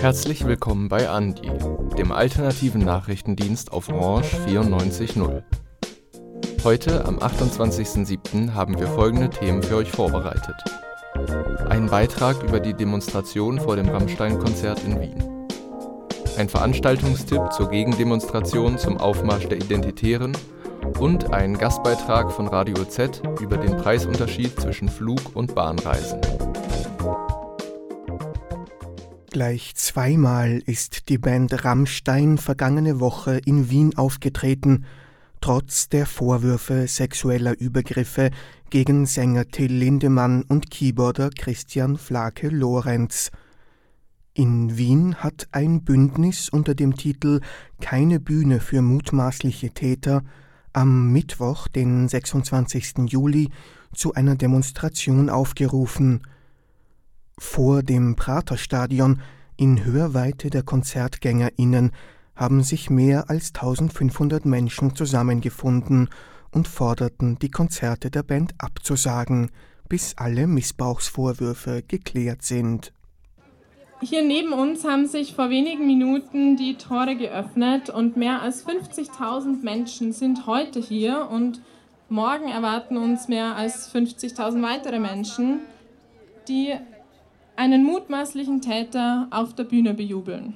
Herzlich willkommen bei Andi, dem alternativen Nachrichtendienst auf Orange 94.0. Heute, am 28.07., haben wir folgende Themen für euch vorbereitet. Ein Beitrag über die Demonstration vor dem Rammstein-Konzert in Wien. Ein Veranstaltungstipp zur Gegendemonstration zum Aufmarsch der Identitären und ein Gastbeitrag von Radio Z über den Preisunterschied zwischen Flug- und Bahnreisen. Gleich zweimal ist die Band Rammstein vergangene Woche in Wien aufgetreten, trotz der Vorwürfe sexueller Übergriffe gegen Sänger Till Lindemann und Keyboarder Christian Flake Lorenz. In Wien hat ein Bündnis unter dem Titel Keine Bühne für mutmaßliche Täter am Mittwoch, den 26. Juli, zu einer Demonstration aufgerufen. Vor dem Praterstadion in Hörweite der KonzertgängerInnen haben sich mehr als 1500 Menschen zusammengefunden und forderten, die Konzerte der Band abzusagen, bis alle Missbrauchsvorwürfe geklärt sind. Hier neben uns haben sich vor wenigen Minuten die Tore geöffnet und mehr als 50.000 Menschen sind heute hier und morgen erwarten uns mehr als 50.000 weitere Menschen, die einen mutmaßlichen Täter auf der Bühne bejubeln.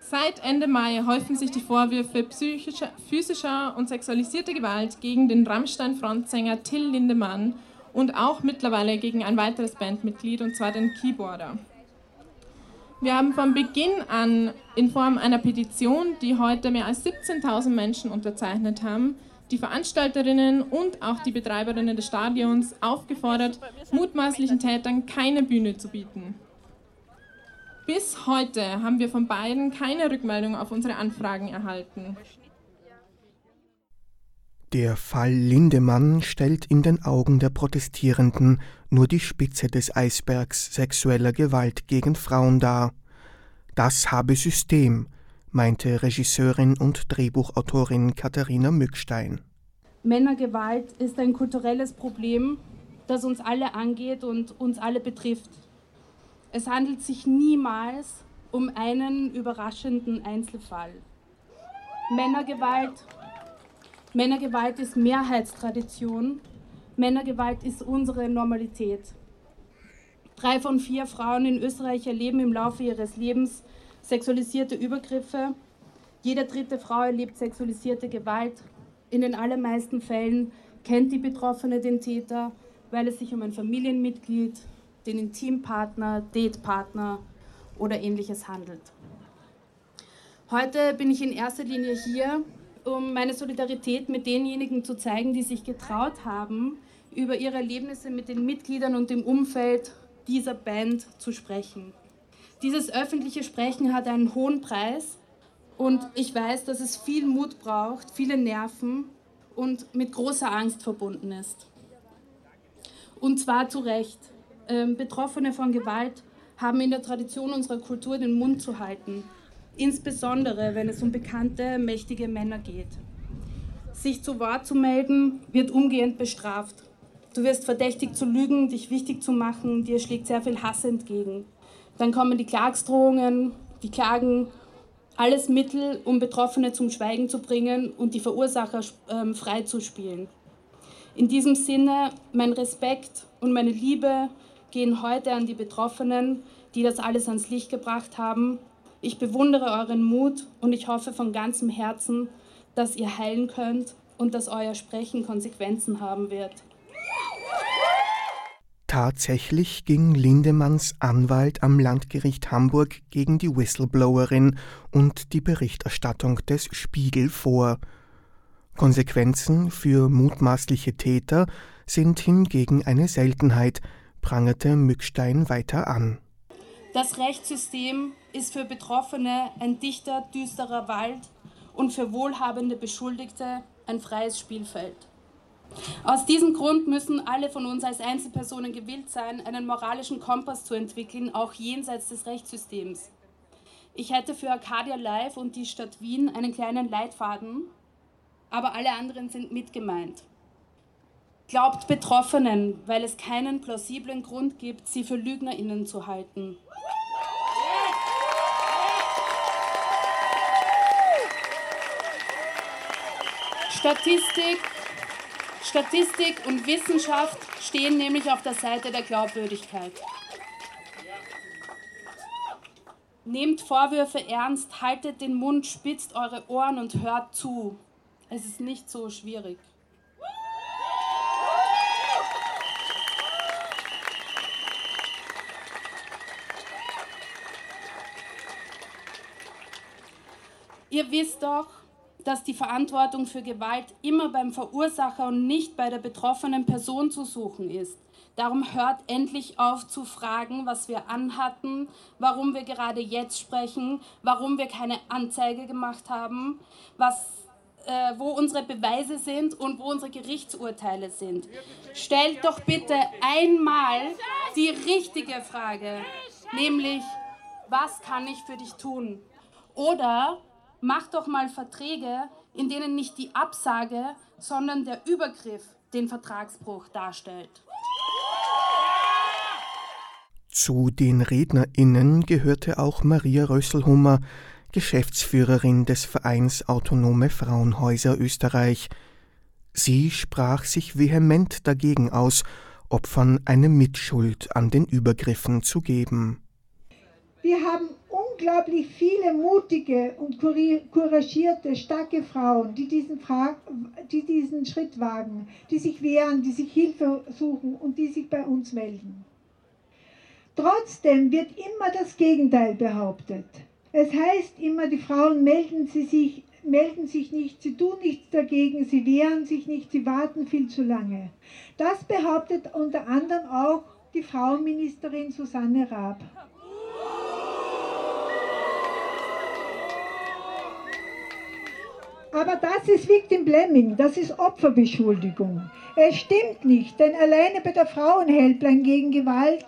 Seit Ende Mai häufen sich die Vorwürfe psychischer, physischer und sexualisierter Gewalt gegen den Rammstein-Frontsänger Till Lindemann und auch mittlerweile gegen ein weiteres Bandmitglied, und zwar den Keyboarder. Wir haben von Beginn an in Form einer Petition, die heute mehr als 17.000 Menschen unterzeichnet haben, die Veranstalterinnen und auch die Betreiberinnen des Stadions aufgefordert, mutmaßlichen Tätern keine Bühne zu bieten. Bis heute haben wir von beiden keine Rückmeldung auf unsere Anfragen erhalten. Der Fall Lindemann stellt in den Augen der Protestierenden nur die Spitze des Eisbergs sexueller Gewalt gegen Frauen dar. Das habe System, meinte Regisseurin und Drehbuchautorin Katharina Mückstein. Männergewalt ist ein kulturelles Problem, das uns alle angeht und uns alle betrifft. Es handelt sich niemals um einen überraschenden Einzelfall. Männergewalt, Männergewalt ist Mehrheitstradition. Männergewalt ist unsere Normalität. Drei von vier Frauen in Österreich erleben im Laufe ihres Lebens sexualisierte Übergriffe. Jede dritte Frau erlebt sexualisierte Gewalt. In den allermeisten Fällen kennt die Betroffene den Täter, weil es sich um ein Familienmitglied, den Intimpartner, Datepartner oder ähnliches handelt. Heute bin ich in erster Linie hier, um meine Solidarität mit denjenigen zu zeigen, die sich getraut haben, über ihre Erlebnisse mit den Mitgliedern und dem Umfeld dieser Band zu sprechen. Dieses öffentliche Sprechen hat einen hohen Preis und ich weiß, dass es viel Mut braucht, viele Nerven und mit großer Angst verbunden ist. Und zwar zu Recht. Ähm, Betroffene von Gewalt haben in der Tradition unserer Kultur den Mund zu halten, insbesondere wenn es um bekannte, mächtige Männer geht. Sich zu Wort zu melden, wird umgehend bestraft. Du wirst verdächtigt zu lügen, dich wichtig zu machen, dir schlägt sehr viel Hass entgegen. Dann kommen die Klagsdrohungen, die Klagen, alles Mittel, um Betroffene zum Schweigen zu bringen und die Verursacher ähm, freizuspielen. In diesem Sinne, mein Respekt und meine Liebe gehen heute an die Betroffenen, die das alles ans Licht gebracht haben. Ich bewundere euren Mut und ich hoffe von ganzem Herzen, dass ihr heilen könnt und dass euer Sprechen Konsequenzen haben wird. Tatsächlich ging Lindemanns Anwalt am Landgericht Hamburg gegen die Whistleblowerin und die Berichterstattung des Spiegel vor. Konsequenzen für mutmaßliche Täter sind hingegen eine Seltenheit, prangerte Mückstein weiter an. Das Rechtssystem ist für Betroffene ein dichter, düsterer Wald und für wohlhabende Beschuldigte ein freies Spielfeld. Aus diesem Grund müssen alle von uns als Einzelpersonen gewillt sein, einen moralischen Kompass zu entwickeln, auch jenseits des Rechtssystems. Ich hätte für Arcadia Live und die Stadt Wien einen kleinen Leitfaden, aber alle anderen sind mitgemeint. Glaubt Betroffenen, weil es keinen plausiblen Grund gibt, sie für LügnerInnen zu halten. Statistik, Statistik und Wissenschaft stehen nämlich auf der Seite der Glaubwürdigkeit. Nehmt Vorwürfe ernst, haltet den Mund, spitzt eure Ohren und hört zu. Es ist nicht so schwierig. Ihr wisst doch, dass die Verantwortung für Gewalt immer beim Verursacher und nicht bei der betroffenen Person zu suchen ist. Darum hört endlich auf zu fragen, was wir anhatten, warum wir gerade jetzt sprechen, warum wir keine Anzeige gemacht haben, was, äh, wo unsere Beweise sind und wo unsere Gerichtsurteile sind. Stellt doch bitte einmal die richtige Frage, nämlich, was kann ich für dich tun? Oder Mach doch mal Verträge, in denen nicht die Absage, sondern der Übergriff den Vertragsbruch darstellt. Zu den RednerInnen gehörte auch Maria Rösselhummer, Geschäftsführerin des Vereins Autonome Frauenhäuser Österreich. Sie sprach sich vehement dagegen aus, Opfern eine Mitschuld an den Übergriffen zu geben. Wir haben unglaublich viele mutige und couragierte, starke Frauen, die diesen, die diesen Schritt wagen, die sich wehren, die sich Hilfe suchen und die sich bei uns melden. Trotzdem wird immer das Gegenteil behauptet. Es heißt immer, die Frauen melden, sie sich, melden sich nicht, sie tun nichts dagegen, sie wehren sich nicht, sie warten viel zu lange. Das behauptet unter anderem auch die Frauenministerin Susanne Raab. Aber das ist Victim Blaming, das ist Opferbeschuldigung. Es stimmt nicht, denn alleine bei der Frauenhelpline gegen Gewalt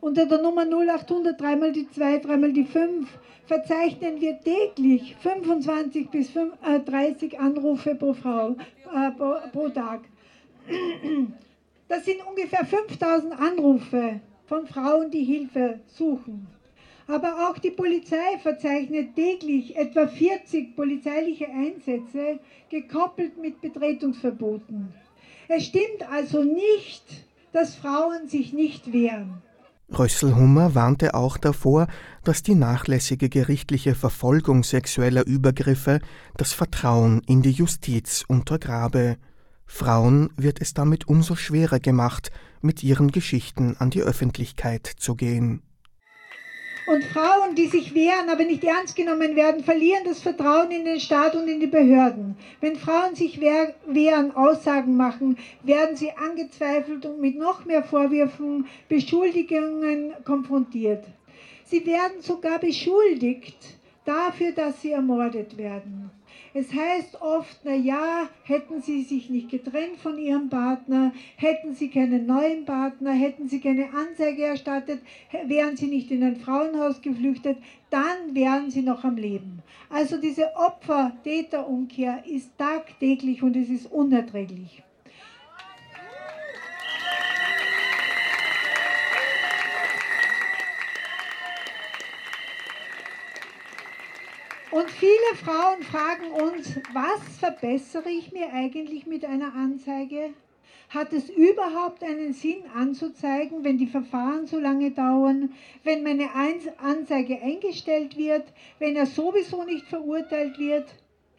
unter der Nummer 0800 dreimal die 2, dreimal die 5 verzeichnen wir täglich 25 bis 30 äh, Anrufe pro Frau äh, pro, pro Tag. Das sind ungefähr 5000 Anrufe von Frauen, die Hilfe suchen. Aber auch die Polizei verzeichnet täglich etwa 40 polizeiliche Einsätze, gekoppelt mit Betretungsverboten. Es stimmt also nicht, dass Frauen sich nicht wehren. Rösselhummer warnte auch davor, dass die nachlässige gerichtliche Verfolgung sexueller Übergriffe das Vertrauen in die Justiz untergrabe. Frauen wird es damit umso schwerer gemacht, mit ihren Geschichten an die Öffentlichkeit zu gehen. Und Frauen, die sich wehren, aber nicht ernst genommen werden, verlieren das Vertrauen in den Staat und in die Behörden. Wenn Frauen sich wehren, Aussagen machen, werden sie angezweifelt und mit noch mehr Vorwürfen, Beschuldigungen konfrontiert. Sie werden sogar beschuldigt dafür, dass sie ermordet werden. Es heißt oft, na ja, hätten sie sich nicht getrennt von ihrem Partner, hätten sie keinen neuen Partner, hätten sie keine Anzeige erstattet, wären sie nicht in ein Frauenhaus geflüchtet, dann wären sie noch am Leben. Also diese Opfer-Täter-Umkehr ist tagtäglich und es ist unerträglich. Und viele Frauen fragen uns, was verbessere ich mir eigentlich mit einer Anzeige? Hat es überhaupt einen Sinn anzuzeigen, wenn die Verfahren so lange dauern, wenn meine Anzeige eingestellt wird, wenn er sowieso nicht verurteilt wird?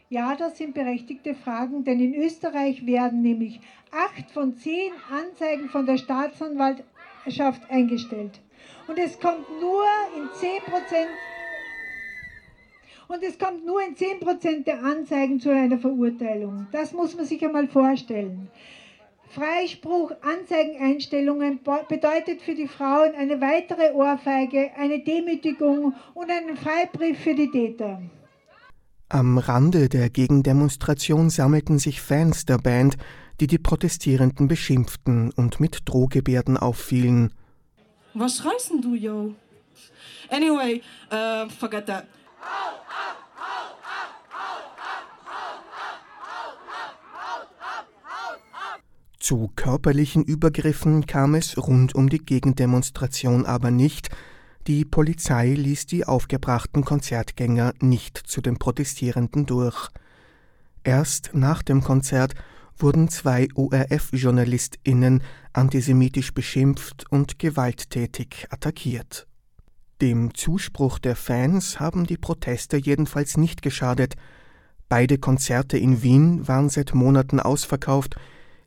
Ja, das sind berechtigte Fragen, denn in Österreich werden nämlich acht von zehn Anzeigen von der Staatsanwaltschaft eingestellt. Und es kommt nur in zehn Prozent und es kommt nur in 10% der Anzeigen zu einer Verurteilung. Das muss man sich einmal vorstellen. Freispruch, Anzeigeneinstellungen bedeutet für die Frauen eine weitere Ohrfeige, eine Demütigung und einen Freibrief für die Täter. Am Rande der Gegendemonstration sammelten sich Fans der Band, die die Protestierenden beschimpften und mit Drohgebärden auffielen. Was reißen du, yo? Anyway, uh, forget that. Zu körperlichen Übergriffen kam es rund um die Gegendemonstration aber nicht, die Polizei ließ die aufgebrachten Konzertgänger nicht zu den Protestierenden durch. Erst nach dem Konzert wurden zwei ORF-JournalistInnen antisemitisch beschimpft und gewalttätig attackiert. Dem Zuspruch der Fans haben die Proteste jedenfalls nicht geschadet. Beide Konzerte in Wien waren seit Monaten ausverkauft,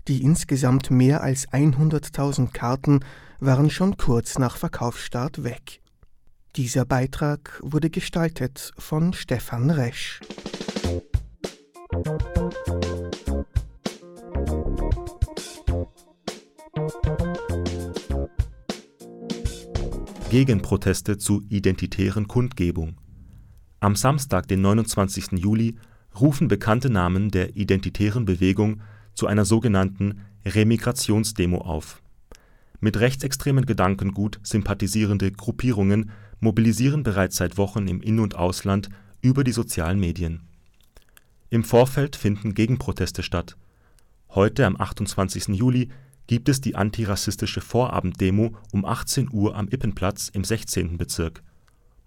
die insgesamt mehr als 100.000 Karten waren schon kurz nach Verkaufsstart weg. Dieser Beitrag wurde gestaltet von Stefan Resch. Gegenproteste zu identitären Kundgebung. Am Samstag, den 29. Juli, rufen bekannte Namen der identitären Bewegung zu einer sogenannten Remigrationsdemo auf. Mit rechtsextremen Gedankengut sympathisierende Gruppierungen mobilisieren bereits seit Wochen im In und Ausland über die sozialen Medien. Im Vorfeld finden Gegenproteste statt. Heute am 28. Juli gibt es die antirassistische Vorabenddemo um 18 Uhr am Ippenplatz im 16. Bezirk.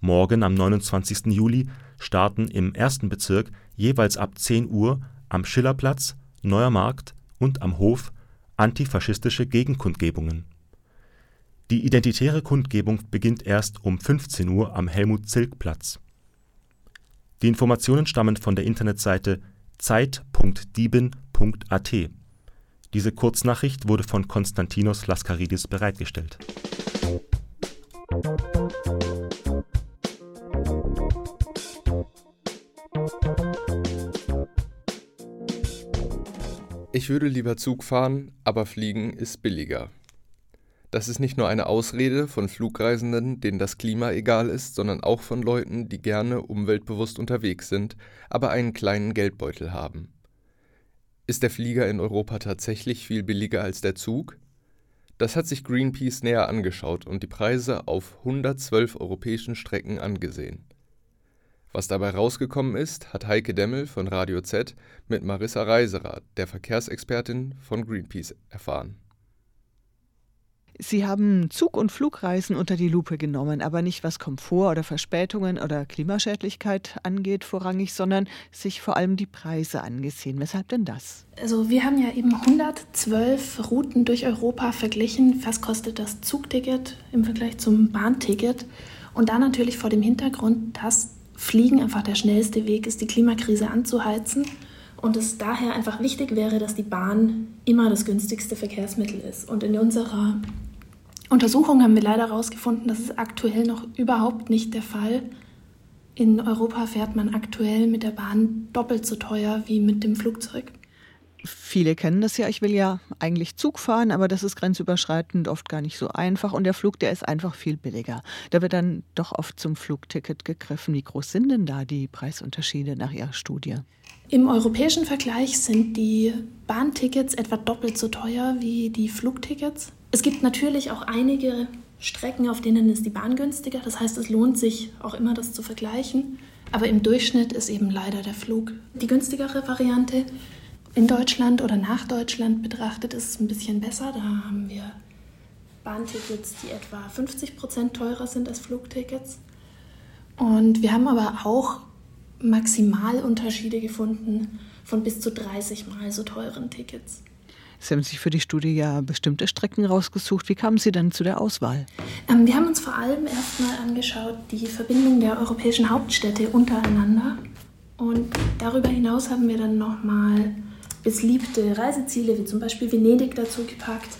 Morgen am 29. Juli starten im 1. Bezirk jeweils ab 10 Uhr am Schillerplatz, Neuer Markt und am Hof antifaschistische Gegenkundgebungen. Die identitäre Kundgebung beginnt erst um 15 Uhr am Helmut-Zilk-Platz. Die Informationen stammen von der Internetseite zeit.dieben.at diese Kurznachricht wurde von Konstantinos Laskaridis bereitgestellt. Ich würde lieber Zug fahren, aber fliegen ist billiger. Das ist nicht nur eine Ausrede von Flugreisenden, denen das Klima egal ist, sondern auch von Leuten, die gerne umweltbewusst unterwegs sind, aber einen kleinen Geldbeutel haben. Ist der Flieger in Europa tatsächlich viel billiger als der Zug? Das hat sich Greenpeace näher angeschaut und die Preise auf 112 europäischen Strecken angesehen. Was dabei rausgekommen ist, hat Heike Demmel von Radio Z mit Marissa Reiserer, der Verkehrsexpertin von Greenpeace, erfahren. Sie haben Zug- und Flugreisen unter die Lupe genommen, aber nicht was Komfort oder Verspätungen oder Klimaschädlichkeit angeht vorrangig, sondern sich vor allem die Preise angesehen. Weshalb denn das? Also wir haben ja eben 112 Routen durch Europa verglichen. Was kostet das Zugticket im Vergleich zum Bahnticket? Und da natürlich vor dem Hintergrund, dass Fliegen einfach der schnellste Weg ist, die Klimakrise anzuheizen und es daher einfach wichtig wäre, dass die Bahn immer das günstigste Verkehrsmittel ist. Und in unserer Untersuchungen haben wir leider herausgefunden, das ist aktuell noch überhaupt nicht der Fall. In Europa fährt man aktuell mit der Bahn doppelt so teuer wie mit dem Flugzeug. Viele kennen das ja, ich will ja eigentlich Zug fahren, aber das ist grenzüberschreitend oft gar nicht so einfach und der Flug, der ist einfach viel billiger. Da wird dann doch oft zum Flugticket gegriffen. Wie groß sind denn da die Preisunterschiede nach Ihrer Studie? Im europäischen Vergleich sind die Bahntickets etwa doppelt so teuer wie die Flugtickets. Es gibt natürlich auch einige Strecken, auf denen ist die Bahn günstiger. Das heißt, es lohnt sich auch immer, das zu vergleichen. Aber im Durchschnitt ist eben leider der Flug die günstigere Variante. In Deutschland oder nach Deutschland betrachtet ist es ein bisschen besser. Da haben wir Bahntickets, die etwa 50 Prozent teurer sind als Flugtickets. Und wir haben aber auch Maximalunterschiede gefunden von bis zu 30 Mal so teuren Tickets. Sie haben sich für die Studie ja bestimmte Strecken rausgesucht. Wie kamen Sie denn zu der Auswahl? Ähm, wir haben uns vor allem erstmal angeschaut die Verbindung der europäischen Hauptstädte untereinander. Und darüber hinaus haben wir dann nochmal beliebte Reiseziele wie zum Beispiel Venedig dazu gepackt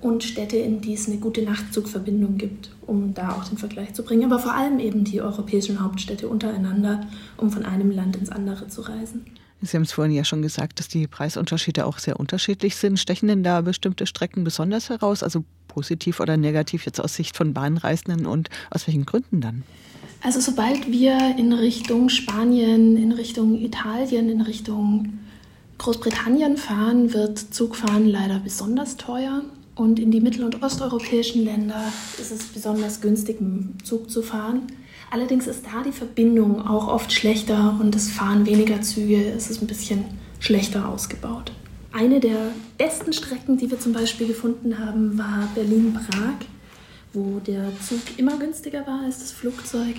und Städte, in die es eine gute Nachtzugverbindung gibt, um da auch den Vergleich zu bringen. Aber vor allem eben die europäischen Hauptstädte untereinander, um von einem Land ins andere zu reisen. Sie haben es vorhin ja schon gesagt, dass die Preisunterschiede auch sehr unterschiedlich sind. Stechen denn da bestimmte Strecken besonders heraus, also positiv oder negativ jetzt aus Sicht von Bahnreisenden und aus welchen Gründen dann? Also sobald wir in Richtung Spanien, in Richtung Italien, in Richtung Großbritannien fahren, wird Zugfahren leider besonders teuer. Und in die mittel- und osteuropäischen Länder ist es besonders günstig, Zug zu fahren. Allerdings ist da die Verbindung auch oft schlechter und es fahren weniger Züge, es ist ein bisschen schlechter ausgebaut. Eine der besten Strecken, die wir zum Beispiel gefunden haben, war Berlin-Prag, wo der Zug immer günstiger war als das Flugzeug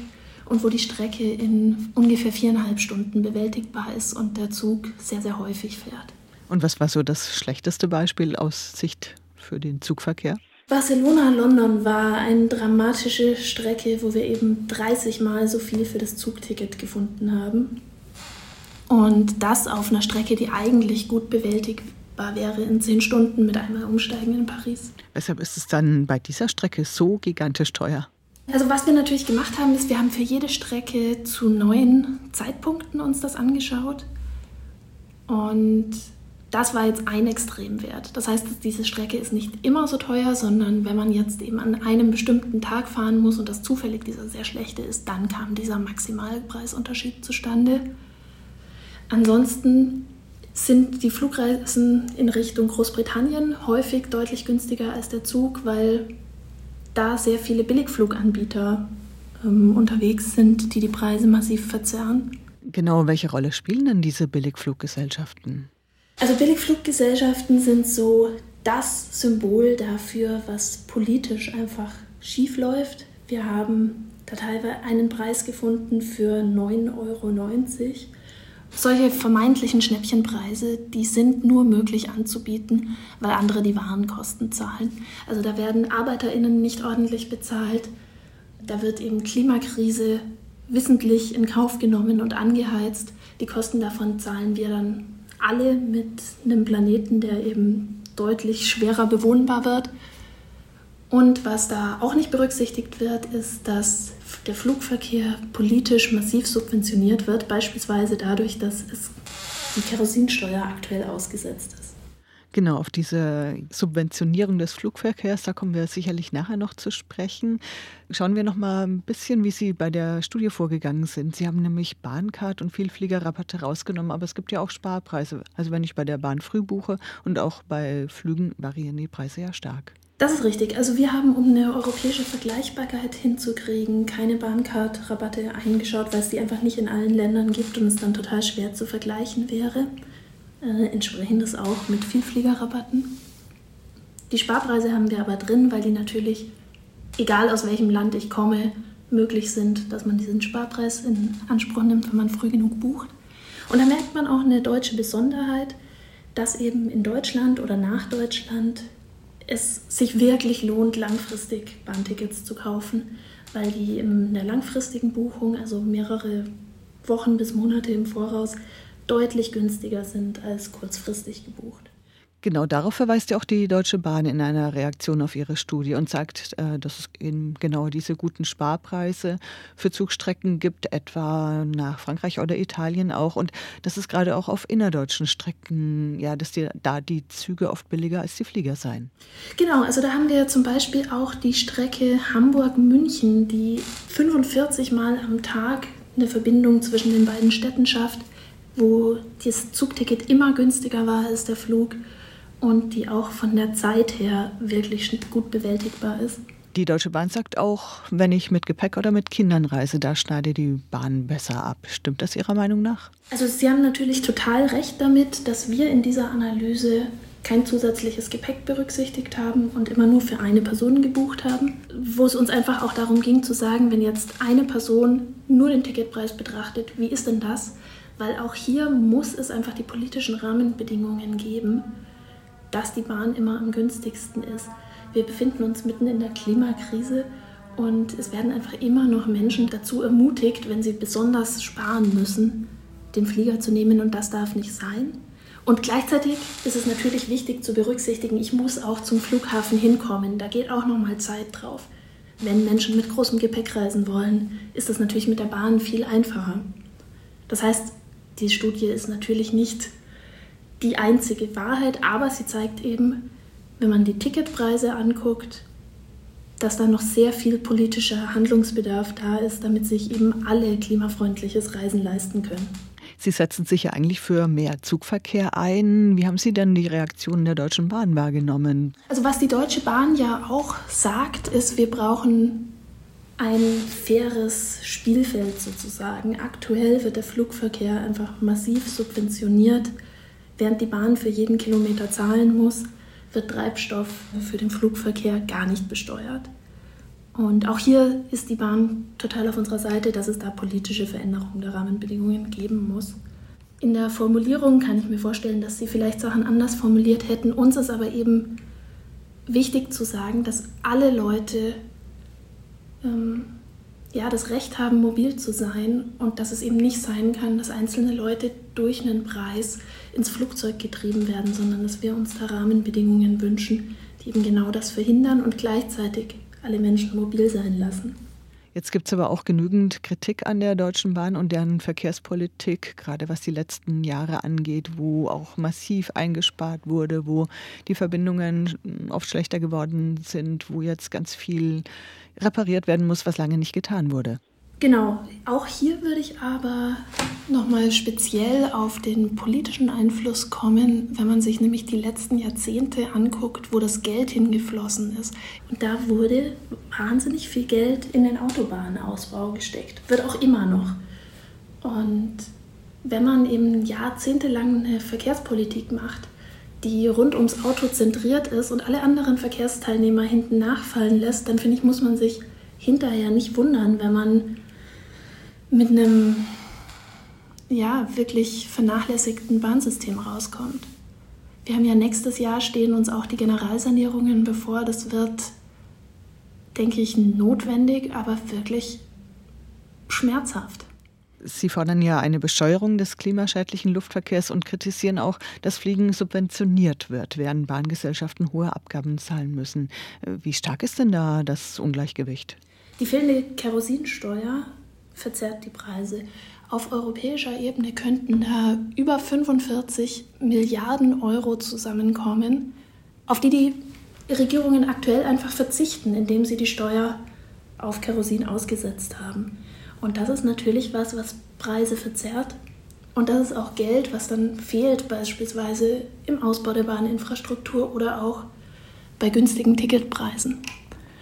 und wo die Strecke in ungefähr viereinhalb Stunden bewältigbar ist und der Zug sehr, sehr häufig fährt. Und was war so das schlechteste Beispiel aus Sicht für den Zugverkehr? Barcelona-London war eine dramatische Strecke, wo wir eben 30 Mal so viel für das Zugticket gefunden haben. Und das auf einer Strecke, die eigentlich gut bewältigbar wäre in 10 Stunden mit einmal Umsteigen in Paris. Weshalb ist es dann bei dieser Strecke so gigantisch teuer? Also was wir natürlich gemacht haben, ist, wir haben für jede Strecke zu neuen Zeitpunkten uns das angeschaut. Und das war jetzt ein Extremwert. Das heißt, diese Strecke ist nicht immer so teuer, sondern wenn man jetzt eben an einem bestimmten Tag fahren muss und das zufällig dieser sehr schlechte ist, dann kam dieser Maximalpreisunterschied zustande. Ansonsten sind die Flugreisen in Richtung Großbritannien häufig deutlich günstiger als der Zug, weil da sehr viele Billigfluganbieter ähm, unterwegs sind, die die Preise massiv verzerren. Genau, welche Rolle spielen denn diese Billigfluggesellschaften? Also Billigfluggesellschaften sind so das Symbol dafür, was politisch einfach schief läuft. Wir haben da teilweise einen Preis gefunden für 9,90 Euro. Solche vermeintlichen Schnäppchenpreise, die sind nur möglich anzubieten, weil andere die Warenkosten zahlen. Also da werden Arbeiterinnen nicht ordentlich bezahlt. Da wird eben Klimakrise wissentlich in Kauf genommen und angeheizt. Die Kosten davon zahlen wir dann alle mit einem Planeten, der eben deutlich schwerer bewohnbar wird. Und was da auch nicht berücksichtigt wird, ist, dass der Flugverkehr politisch massiv subventioniert wird, beispielsweise dadurch, dass es die Kerosinsteuer aktuell ausgesetzt ist. Genau, auf diese Subventionierung des Flugverkehrs, da kommen wir sicherlich nachher noch zu sprechen. Schauen wir noch mal ein bisschen, wie Sie bei der Studie vorgegangen sind. Sie haben nämlich Bahncard und Vielfliegerrabatte rausgenommen, aber es gibt ja auch Sparpreise. Also wenn ich bei der Bahn früh buche und auch bei Flügen variieren die Preise ja stark. Das ist richtig. Also wir haben, um eine europäische Vergleichbarkeit hinzukriegen, keine Bahncard-Rabatte eingeschaut, weil es die einfach nicht in allen Ländern gibt und es dann total schwer zu vergleichen wäre äh, entsprechendes auch mit Vielfliegerrabatten. Die Sparpreise haben wir aber drin, weil die natürlich, egal aus welchem Land ich komme, möglich sind, dass man diesen Sparpreis in Anspruch nimmt, wenn man früh genug bucht. Und da merkt man auch eine deutsche Besonderheit, dass eben in Deutschland oder nach Deutschland es sich wirklich lohnt, langfristig Bahntickets zu kaufen, weil die in der langfristigen Buchung, also mehrere Wochen bis Monate im Voraus, deutlich günstiger sind als kurzfristig gebucht. Genau darauf verweist ja auch die Deutsche Bahn in einer Reaktion auf ihre Studie und sagt, äh, dass es eben genau diese guten Sparpreise für Zugstrecken gibt, etwa nach Frankreich oder Italien auch. Und dass es gerade auch auf innerdeutschen Strecken, ja, dass die, da die Züge oft billiger als die Flieger seien. Genau, also da haben wir zum Beispiel auch die Strecke Hamburg-München, die 45 Mal am Tag eine Verbindung zwischen den beiden Städten schafft wo das Zugticket immer günstiger war als der Flug und die auch von der Zeit her wirklich gut bewältigbar ist. Die Deutsche Bahn sagt auch, wenn ich mit Gepäck oder mit Kindern reise, da schneide die Bahn besser ab. Stimmt das Ihrer Meinung nach? Also Sie haben natürlich total recht damit, dass wir in dieser Analyse kein zusätzliches Gepäck berücksichtigt haben und immer nur für eine Person gebucht haben, wo es uns einfach auch darum ging zu sagen, wenn jetzt eine Person nur den Ticketpreis betrachtet, wie ist denn das? Weil auch hier muss es einfach die politischen Rahmenbedingungen geben, dass die Bahn immer am günstigsten ist. Wir befinden uns mitten in der Klimakrise und es werden einfach immer noch Menschen dazu ermutigt, wenn sie besonders sparen müssen, den Flieger zu nehmen und das darf nicht sein. Und gleichzeitig ist es natürlich wichtig zu berücksichtigen, ich muss auch zum Flughafen hinkommen. Da geht auch noch mal Zeit drauf. Wenn Menschen mit großem Gepäck reisen wollen, ist das natürlich mit der Bahn viel einfacher. Das heißt, die Studie ist natürlich nicht die einzige Wahrheit, aber sie zeigt eben, wenn man die Ticketpreise anguckt, dass da noch sehr viel politischer Handlungsbedarf da ist, damit sich eben alle klimafreundliches Reisen leisten können. Sie setzen sich ja eigentlich für mehr Zugverkehr ein. Wie haben Sie denn die Reaktionen der Deutschen Bahn wahrgenommen? Also was die Deutsche Bahn ja auch sagt, ist, wir brauchen ein faires Spielfeld sozusagen. Aktuell wird der Flugverkehr einfach massiv subventioniert. Während die Bahn für jeden Kilometer zahlen muss, wird Treibstoff für den Flugverkehr gar nicht besteuert. Und auch hier ist die Bahn total auf unserer Seite, dass es da politische Veränderungen der Rahmenbedingungen geben muss. In der Formulierung kann ich mir vorstellen, dass sie vielleicht Sachen anders formuliert hätten. Uns ist aber eben wichtig zu sagen, dass alle Leute ähm, ja, das Recht haben, mobil zu sein und dass es eben nicht sein kann, dass einzelne Leute durch einen Preis ins Flugzeug getrieben werden, sondern dass wir uns da Rahmenbedingungen wünschen, die eben genau das verhindern und gleichzeitig alle Menschen mobil sein lassen. Jetzt gibt es aber auch genügend Kritik an der Deutschen Bahn und deren Verkehrspolitik, gerade was die letzten Jahre angeht, wo auch massiv eingespart wurde, wo die Verbindungen oft schlechter geworden sind, wo jetzt ganz viel repariert werden muss, was lange nicht getan wurde. Genau, auch hier würde ich aber nochmal speziell auf den politischen Einfluss kommen, wenn man sich nämlich die letzten Jahrzehnte anguckt, wo das Geld hingeflossen ist. Und da wurde wahnsinnig viel Geld in den Autobahnausbau gesteckt, wird auch immer noch. Und wenn man eben jahrzehntelang eine Verkehrspolitik macht, die rund ums Auto zentriert ist und alle anderen Verkehrsteilnehmer hinten nachfallen lässt, dann finde ich, muss man sich hinterher nicht wundern, wenn man mit einem ja, wirklich vernachlässigten Bahnsystem rauskommt. Wir haben ja nächstes Jahr stehen uns auch die Generalsanierungen bevor. Das wird, denke ich, notwendig, aber wirklich schmerzhaft. Sie fordern ja eine Besteuerung des klimaschädlichen Luftverkehrs und kritisieren auch, dass Fliegen subventioniert wird, während Bahngesellschaften hohe Abgaben zahlen müssen. Wie stark ist denn da das Ungleichgewicht? Die fehlende Kerosinsteuer verzerrt die Preise. Auf europäischer Ebene könnten da über 45 Milliarden Euro zusammenkommen, auf die die Regierungen aktuell einfach verzichten, indem sie die Steuer auf Kerosin ausgesetzt haben. Und das ist natürlich was, was Preise verzerrt. Und das ist auch Geld, was dann fehlt, beispielsweise im Ausbau der Bahninfrastruktur oder auch bei günstigen Ticketpreisen.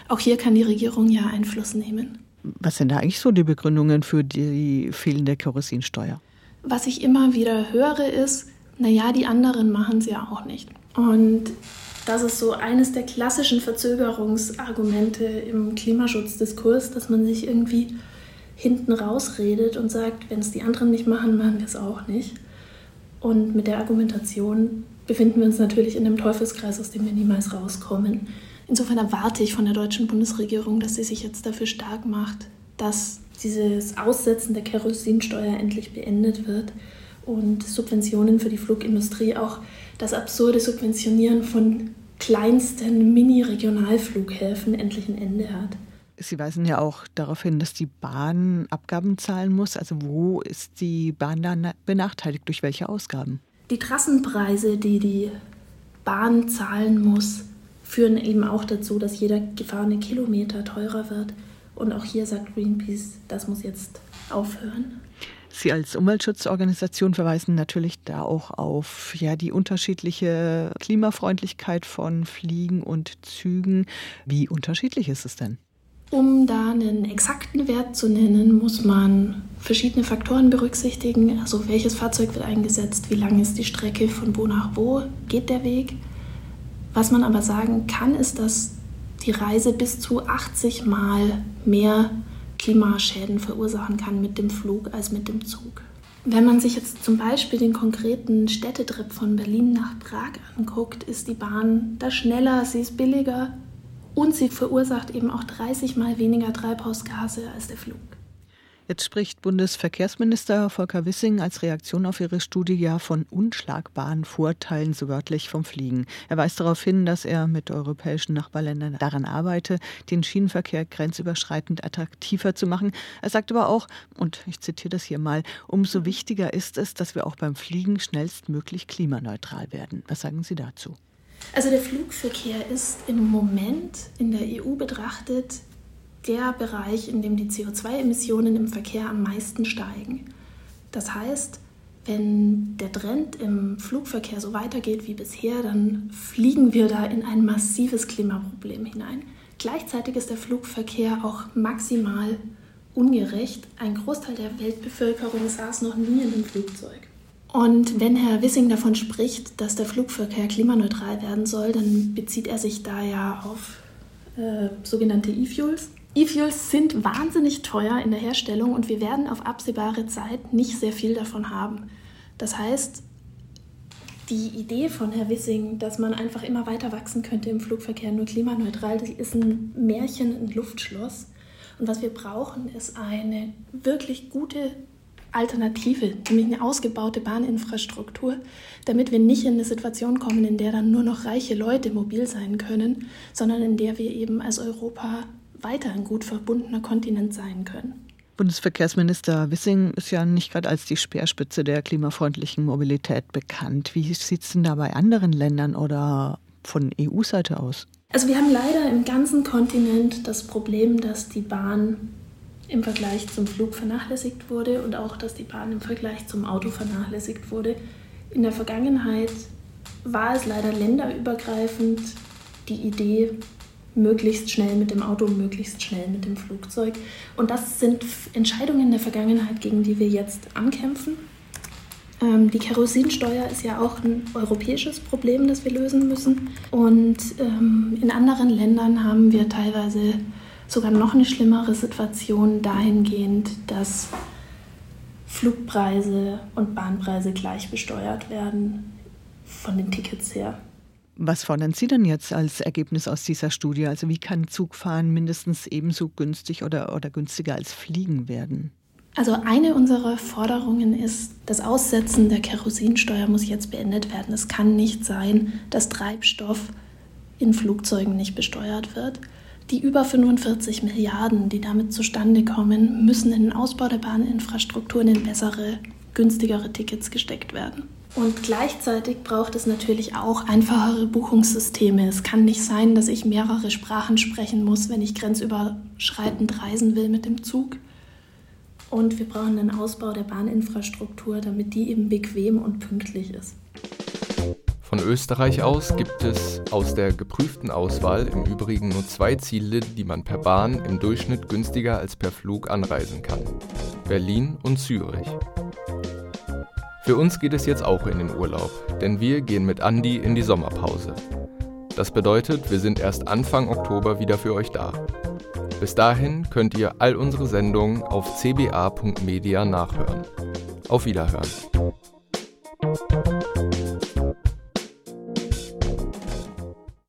Auch hier kann die Regierung ja Einfluss nehmen. Was sind da eigentlich so die Begründungen für die fehlende Kerosinsteuer? Was ich immer wieder höre, ist, naja, die anderen machen es ja auch nicht. Und das ist so eines der klassischen Verzögerungsargumente im Klimaschutzdiskurs, dass man sich irgendwie hinten rausredet und sagt, wenn es die anderen nicht machen, machen wir es auch nicht. Und mit der Argumentation befinden wir uns natürlich in einem Teufelskreis, aus dem wir niemals rauskommen. Insofern erwarte ich von der deutschen Bundesregierung, dass sie sich jetzt dafür stark macht, dass dieses Aussetzen der Kerosinsteuer endlich beendet wird und Subventionen für die Flugindustrie, auch das absurde Subventionieren von kleinsten Mini-Regionalflughäfen endlich ein Ende hat. Sie weisen ja auch darauf hin, dass die Bahn Abgaben zahlen muss. Also wo ist die Bahn dann benachteiligt? Durch welche Ausgaben? Die Trassenpreise, die die Bahn zahlen muss, führen eben auch dazu, dass jeder gefahrene Kilometer teurer wird. Und auch hier sagt Greenpeace, das muss jetzt aufhören. Sie als Umweltschutzorganisation verweisen natürlich da auch auf ja, die unterschiedliche Klimafreundlichkeit von Fliegen und Zügen. Wie unterschiedlich ist es denn? Um da einen exakten Wert zu nennen, muss man verschiedene Faktoren berücksichtigen. Also welches Fahrzeug wird eingesetzt, wie lang ist die Strecke, von wo nach wo geht der Weg. Was man aber sagen kann, ist, dass die Reise bis zu 80 Mal mehr Klimaschäden verursachen kann mit dem Flug als mit dem Zug. Wenn man sich jetzt zum Beispiel den konkreten Städtetrip von Berlin nach Prag anguckt, ist die Bahn da schneller, sie ist billiger und sie verursacht eben auch 30 Mal weniger Treibhausgase als der Flug. Jetzt spricht Bundesverkehrsminister Volker Wissing als Reaktion auf Ihre Studie ja von unschlagbaren Vorteilen, so wörtlich vom Fliegen. Er weist darauf hin, dass er mit europäischen Nachbarländern daran arbeite, den Schienenverkehr grenzüberschreitend attraktiver zu machen. Er sagt aber auch, und ich zitiere das hier mal, umso wichtiger ist es, dass wir auch beim Fliegen schnellstmöglich klimaneutral werden. Was sagen Sie dazu? Also der Flugverkehr ist im Moment in der EU betrachtet der Bereich, in dem die CO2-Emissionen im Verkehr am meisten steigen. Das heißt, wenn der Trend im Flugverkehr so weitergeht wie bisher, dann fliegen wir da in ein massives Klimaproblem hinein. Gleichzeitig ist der Flugverkehr auch maximal ungerecht. Ein Großteil der Weltbevölkerung saß noch nie in einem Flugzeug. Und wenn Herr Wissing davon spricht, dass der Flugverkehr klimaneutral werden soll, dann bezieht er sich da ja auf äh, sogenannte E-Fuels. E-Fuels sind wahnsinnig teuer in der Herstellung und wir werden auf absehbare Zeit nicht sehr viel davon haben. Das heißt, die Idee von Herrn Wissing, dass man einfach immer weiter wachsen könnte im Flugverkehr nur klimaneutral, das ist ein Märchen, ein Luftschloss. Und was wir brauchen, ist eine wirklich gute Alternative, nämlich eine ausgebaute Bahninfrastruktur, damit wir nicht in eine Situation kommen, in der dann nur noch reiche Leute mobil sein können, sondern in der wir eben als Europa weiter ein gut verbundener Kontinent sein können. Bundesverkehrsminister Wissing ist ja nicht gerade als die Speerspitze der klimafreundlichen Mobilität bekannt. Wie sieht es denn da bei anderen Ländern oder von EU-Seite aus? Also wir haben leider im ganzen Kontinent das Problem, dass die Bahn im Vergleich zum Flug vernachlässigt wurde und auch, dass die Bahn im Vergleich zum Auto vernachlässigt wurde. In der Vergangenheit war es leider länderübergreifend die Idee, möglichst schnell mit dem Auto, möglichst schnell mit dem Flugzeug. Und das sind Entscheidungen der Vergangenheit, gegen die wir jetzt ankämpfen. Ähm, die Kerosinsteuer ist ja auch ein europäisches Problem, das wir lösen müssen. Und ähm, in anderen Ländern haben wir teilweise sogar noch eine schlimmere Situation dahingehend, dass Flugpreise und Bahnpreise gleich besteuert werden von den Tickets her. Was fordern Sie denn jetzt als Ergebnis aus dieser Studie? Also wie kann Zugfahren mindestens ebenso günstig oder, oder günstiger als Fliegen werden? Also eine unserer Forderungen ist, das Aussetzen der Kerosinsteuer muss jetzt beendet werden. Es kann nicht sein, dass Treibstoff in Flugzeugen nicht besteuert wird. Die über 45 Milliarden, die damit zustande kommen, müssen in den Ausbau der Bahninfrastruktur und in bessere, günstigere Tickets gesteckt werden. Und gleichzeitig braucht es natürlich auch einfachere Buchungssysteme. Es kann nicht sein, dass ich mehrere Sprachen sprechen muss, wenn ich grenzüberschreitend reisen will mit dem Zug. Und wir brauchen einen Ausbau der Bahninfrastruktur, damit die eben bequem und pünktlich ist. Von Österreich aus gibt es aus der geprüften Auswahl im Übrigen nur zwei Ziele, die man per Bahn im Durchschnitt günstiger als per Flug anreisen kann. Berlin und Zürich. Für uns geht es jetzt auch in den Urlaub, denn wir gehen mit Andi in die Sommerpause. Das bedeutet, wir sind erst Anfang Oktober wieder für euch da. Bis dahin könnt ihr all unsere Sendungen auf cba.media nachhören. Auf Wiederhören.